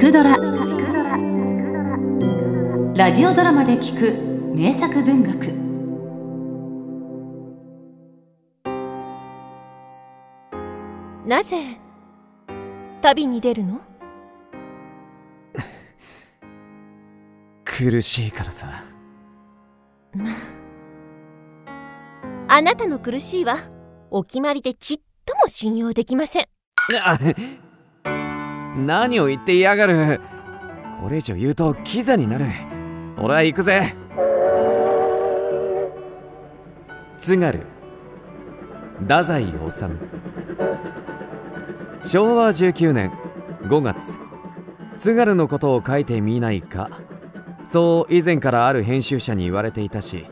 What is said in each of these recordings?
くドラ」ラジオドラマで聞く名作文学。なぜ旅に出るの？苦しいからさ。まあ。あなたの苦しいはお決まりでちっとも信用できません。あ何を言っていやがる。これ以上言うとキザになる。俺は行くぜ。津軽。太宰治。昭和19年5月。津軽のことを書いてみないか。そう以前からある編集者に言われていたし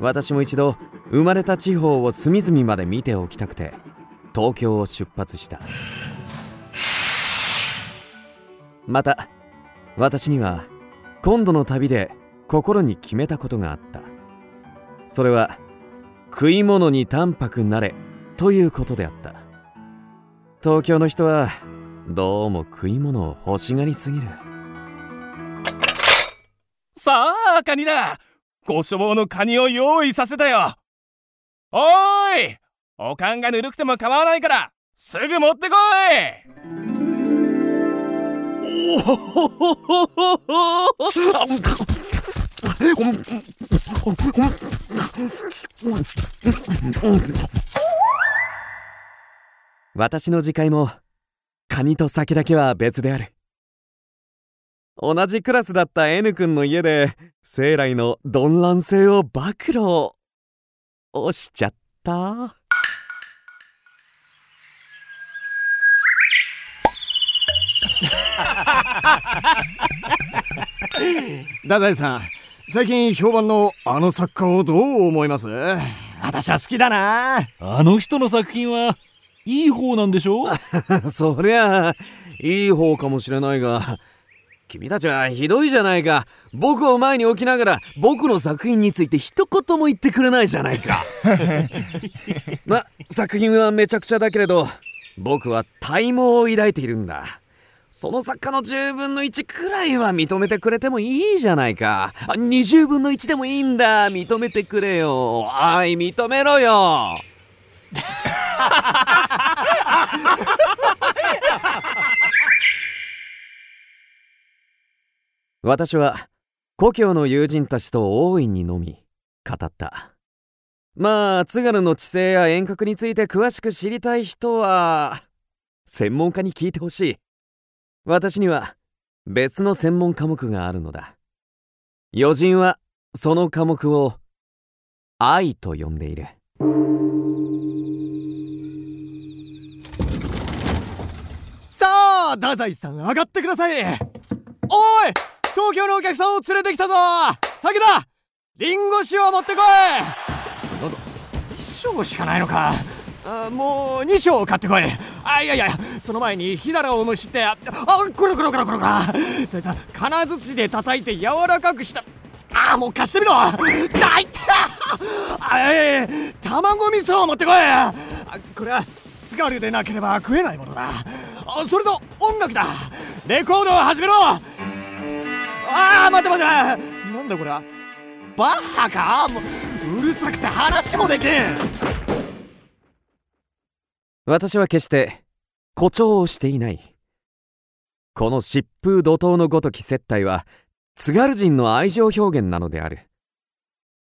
私も一度生まれた地方を隅々まで見ておきたくて東京を出発した。また私には今度の旅で心に決めたことがあった。それは食い物に淡白なれということであった。東京の人はどうも食い物を欲しがりすぎる。さあカニだ。ご所望のカニを用意させたよ。おーいおかんがぬるくても構わないからすぐ持ってこい。私の次回もカニと酒だけは別である同じクラスだった N 君の家で生来の鈍乱性を暴露をしちゃった 太宰さん最近評判のあの作家をどう思います？私は好きだな。あの人の作品はいい方なんでしょ？そりゃあいい方かもしれないが君たちはひどいじゃないか。僕を前に置きながら僕の作品について一言も言ってくれないじゃないか。ま作品はめちゃくちゃだけれど僕は体毛を抱いているんだその作家の10分の1くらいは認めてくれてもいいじゃないか。あ20分の1でもいいんだ。認めてくれよ。おい認めろよ。私は故郷の友人たちと大いに飲み語った。まあ津軽の地勢や遠隔について詳しく知りたい人は専門家に聞いてほしい。私には別の専門科目があるのだ。余人はその科目を愛と呼んでいる。さあ太宰さん上がってください。おい東京のお客さんを連れてきたぞ。酒だ。リンゴ酒を持ってこい。なんだ？1升しかないのか。あもう2升買ってこいあいやいやその前に火だらを蒸してあこれこれこれこれこれそいつは金槌で叩いて柔らかくした。あもう貸してみろ。だいたあい卵味噌を持ってこい。あこれは津軽でなければ食えないものだ。あそれと音楽だ。レコードを始めろ。ああ待て待て。なんだこれバッハか？もううるさくて話もできん。私は決して誇張をしていない。この疾風怒涛のごとき接待は津軽人の愛情表現なのである。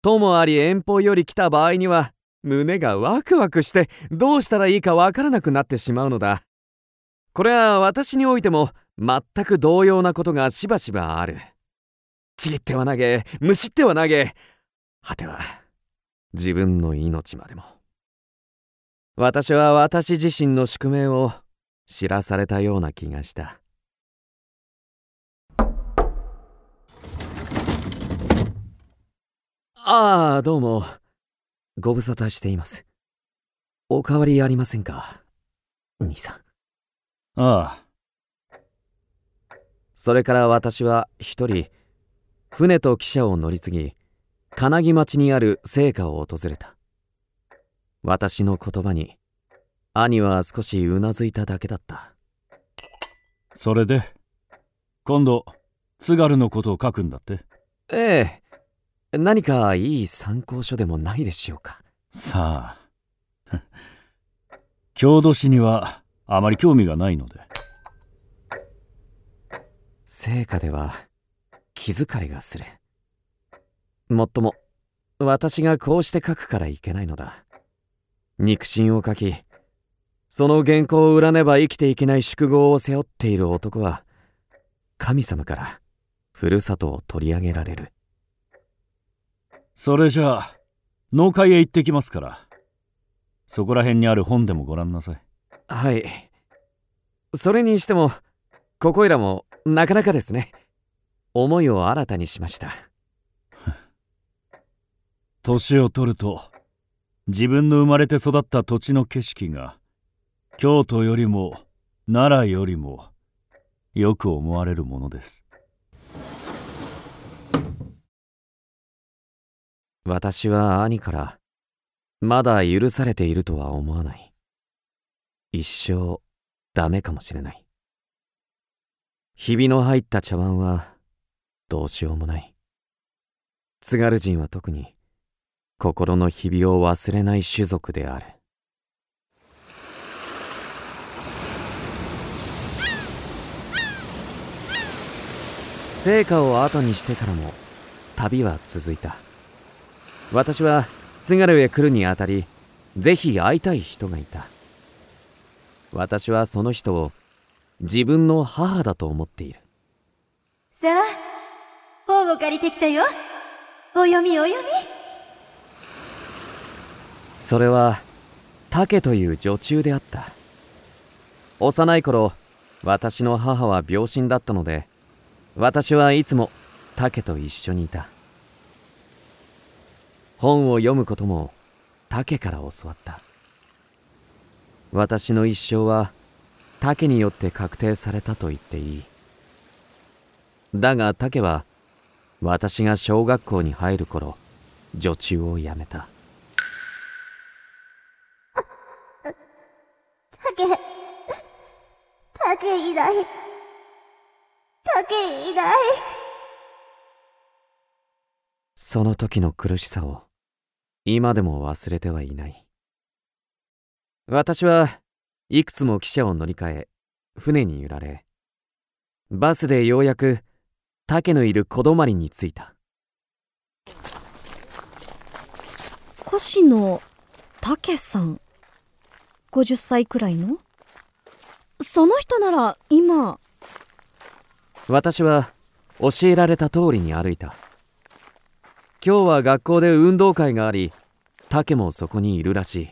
ともあり遠方より来た場合には胸がワクワクしてどうしたらいいかわからなくなってしまうのだ。これは私においても全く同様なことがしばしばある。ちぎっては投げむしっては投げ。果ては自分の命までも。私は私自身の宿命を知らされたような気がした。ああどうも。ご無沙汰しています。おかわりありませんか？兄さん。ああ。それから私は一人船と汽車を乗り継ぎ金木町にある聖火を訪れた私の言葉に兄は少しうなずいただけだった。それで今度津軽のことを書くんだって？ええ。何かいい参考書でもないでしょうか？さあ 郷土史にはあまり興味がないので。成果では気疲れがする。もっとも私がこうして書くからいけないのだ肉親を書きその原稿を売らねば生きていけない宿業を背負っている男は神様からふるさとを取り上げられる。それじゃあ農会へ行ってきますから。そこら辺にある本でもご覧なさい。はい。それにしてもここいらもなかなかですね。思いを新たにしました。年を取ると自分の生まれて育った土地の景色が京都よりも奈良よりもよく思われるものです。私は兄からまだ許されているとは思わない。一生ダメかもしれない。ひびの入った茶碗はどうしようもない。津軽人は特に心のひびを忘れない種族である成果を後にしてからも旅は続いた。私は津軽へ来るにあたりぜひ会いたい人がいた。私はその人を自分の母だと思っている。さあ本を借りてきたよ。お読みお読み。それは竹という女中であった。幼い頃私の母は病身だったので私はいつも竹と一緒にいた。本を読むことも竹から教わった。私の一生は竹によって確定されたと言っていい。だが竹は私が小学校に入る頃女中を辞めた竹、竹いない。竹いない。その時の苦しさを今でも忘れてはいない私はいくつも汽車を乗り換え船に揺られバスでようやく竹のいる小泊に着いた越野武さん50歳くらいの？その人なら今。私は教えられた通りに歩いた。今日は学校で運動会があり竹もそこにいるらしい。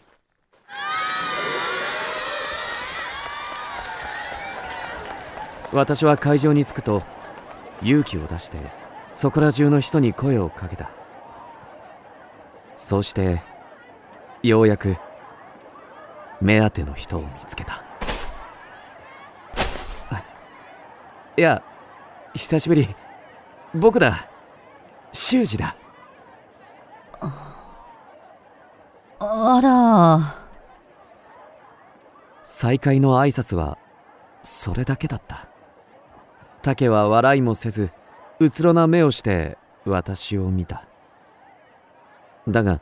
私は会場に着くと勇気を出してそこら中の人に声をかけた。そうしてようやく目当ての人を見つけた。いや久しぶり。僕だ。修二だ。あら。再会の挨拶はそれだけだった。竹は笑いもせずうつろな目をして私を見た。だが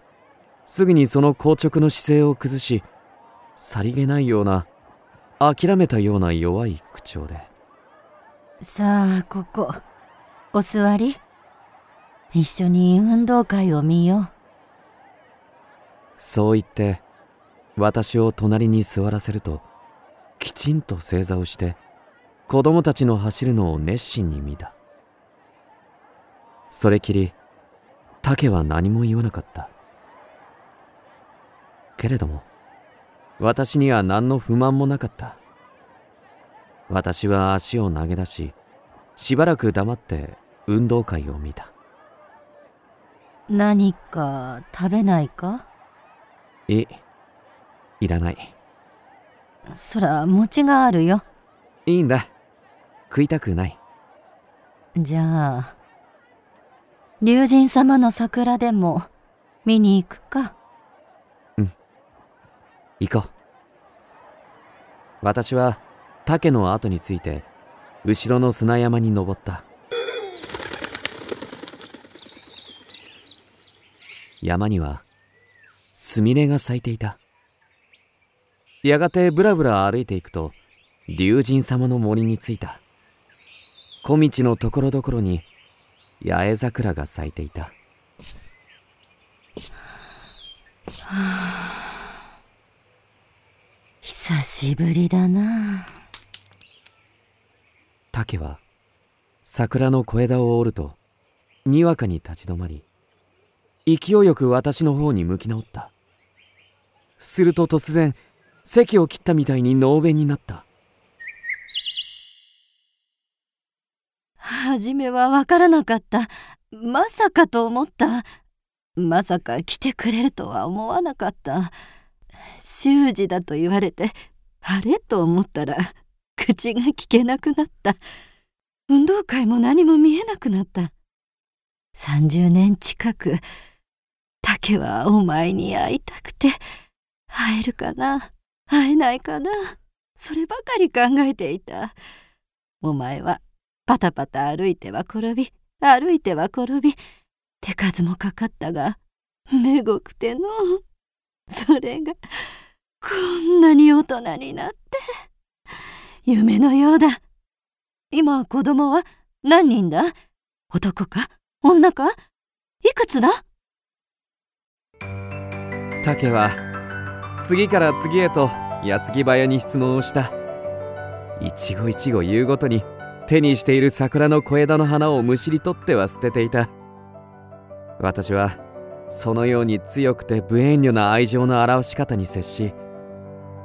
すぐにその硬直の姿勢を崩しさりげないような諦めたような弱い口調でさあここお座り。一緒に運動会を見よう。そう言って私を隣に座らせるときちんと正座をして子供たちの走るのを熱心に見た。それきり竹は何も言わなかった。けれども私には何の不満もなかった。私は足を投げ出ししばらく黙って運動会を見た。う何か食べないか？いいらない。そら餅があるよ。いいんだ。食いたくない。じゃあ龍神様の桜でも見に行くか？行こう。私は竹の後について後ろの砂山に登った。山にはスミレが咲いていた。やがてぶらぶら歩いていくと龍神様の森に着いた。小道のところどころに八重桜が咲いていた。は あ久しぶりだな。竹は桜の小枝を折るとにわかに立ち止まり勢いよく私の方に向き直った。すると突然席を切ったみたいに能弁になった。初めはわからなかった。まさかと思った。まさか来てくれるとは思わなかった。習字だと言われてあれ？と思ったら口が聞けなくなった。運動会も何も見えなくなった。30年近く竹はお前に会いたくて会えるかな会えないかなそればかり考えていた。お前はパタパタ歩いては転び歩いては転び手数もかかったがめごくてのそれがこんなに大人になって。夢のようだ。今子供は何人だ？男か？女か？いくつだ？竹は次から次へと矢継ぎ早に質問をした。一期一会言うごとに手にしている桜の小枝の花をむしり取っては捨てていた。私はそのように強くて無遠慮な愛情の表し方に接し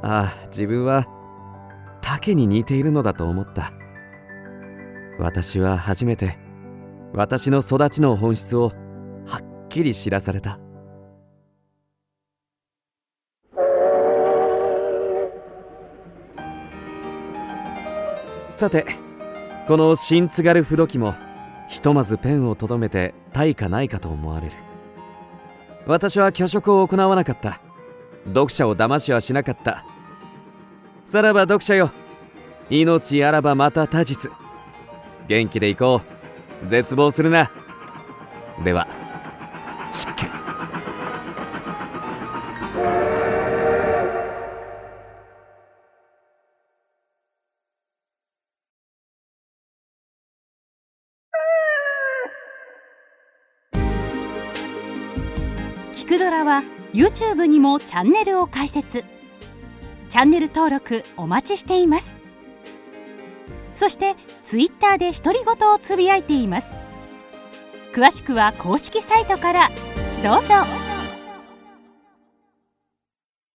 ああ自分は竹に似ているのだと思った。私は初めて私の育ちの本質をはっきり知らされた。さてこの新津軽不時もひとまずペンをとどめて対価ないかと思われる。私は虚飾を行わなかった。読者を騙しはしなかった。さらば読者よ命あらばまた他日。元気でいこう。絶望するな。では失敬。キクドラは YouTube にもチャンネルを開設。チャンネル登録お待ちしています。そして Twitter で独り言をつぶやいています。詳しくは公式サイトから。どうぞ。